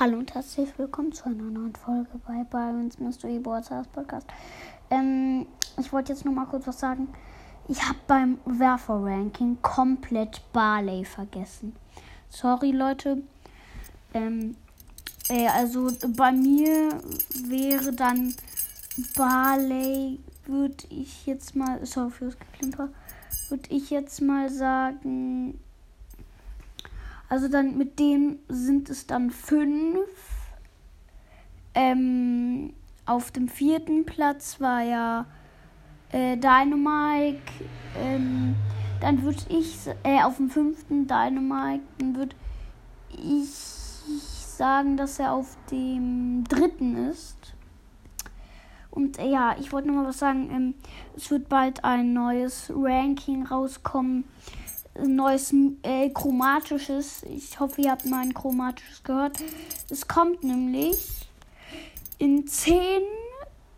Hallo und herzlich willkommen zu einer neuen Folge bei Byron's Mystery Broadcast Podcast. Ähm, ich wollte jetzt nur mal kurz was sagen. Ich habe beim Werfer-Ranking komplett Barley vergessen. Sorry, Leute. Ähm, äh, also bei mir wäre dann Barley, würde ich jetzt mal, sorry fürs Geklimper, würde ich jetzt mal sagen also dann mit dem sind es dann fünf. Ähm, auf dem vierten Platz war ja äh, Dynamike. Ähm, dann würde ich, äh, auf dem fünften Dynamike, dann würde ich sagen, dass er auf dem dritten ist. Und äh, ja, ich wollte noch mal was sagen. Ähm, es wird bald ein neues Ranking rauskommen neues äh, chromatisches. Ich hoffe, ihr habt mal ein chromatisches gehört. Es kommt nämlich in 10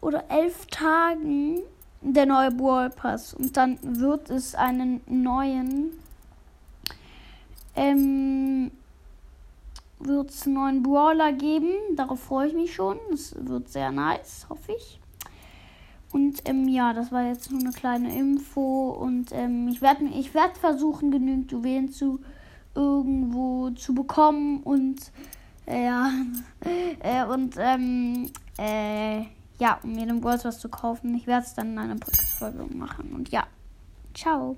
oder 11 Tagen der neue Brawl Pass. Und dann wird es einen neuen. Ähm, wird es einen neuen Brawler geben. Darauf freue ich mich schon. Es wird sehr nice, hoffe ich. Und ähm, ja, das war jetzt nur eine kleine Info. Und ähm, ich werde ich werd versuchen, genügend Juwelen zu irgendwo zu bekommen. Und äh, ja, äh, und ähm, äh, ja, um mir dem Gold was zu kaufen. Ich werde es dann in einer Podcast-Folge machen. Und ja, ciao.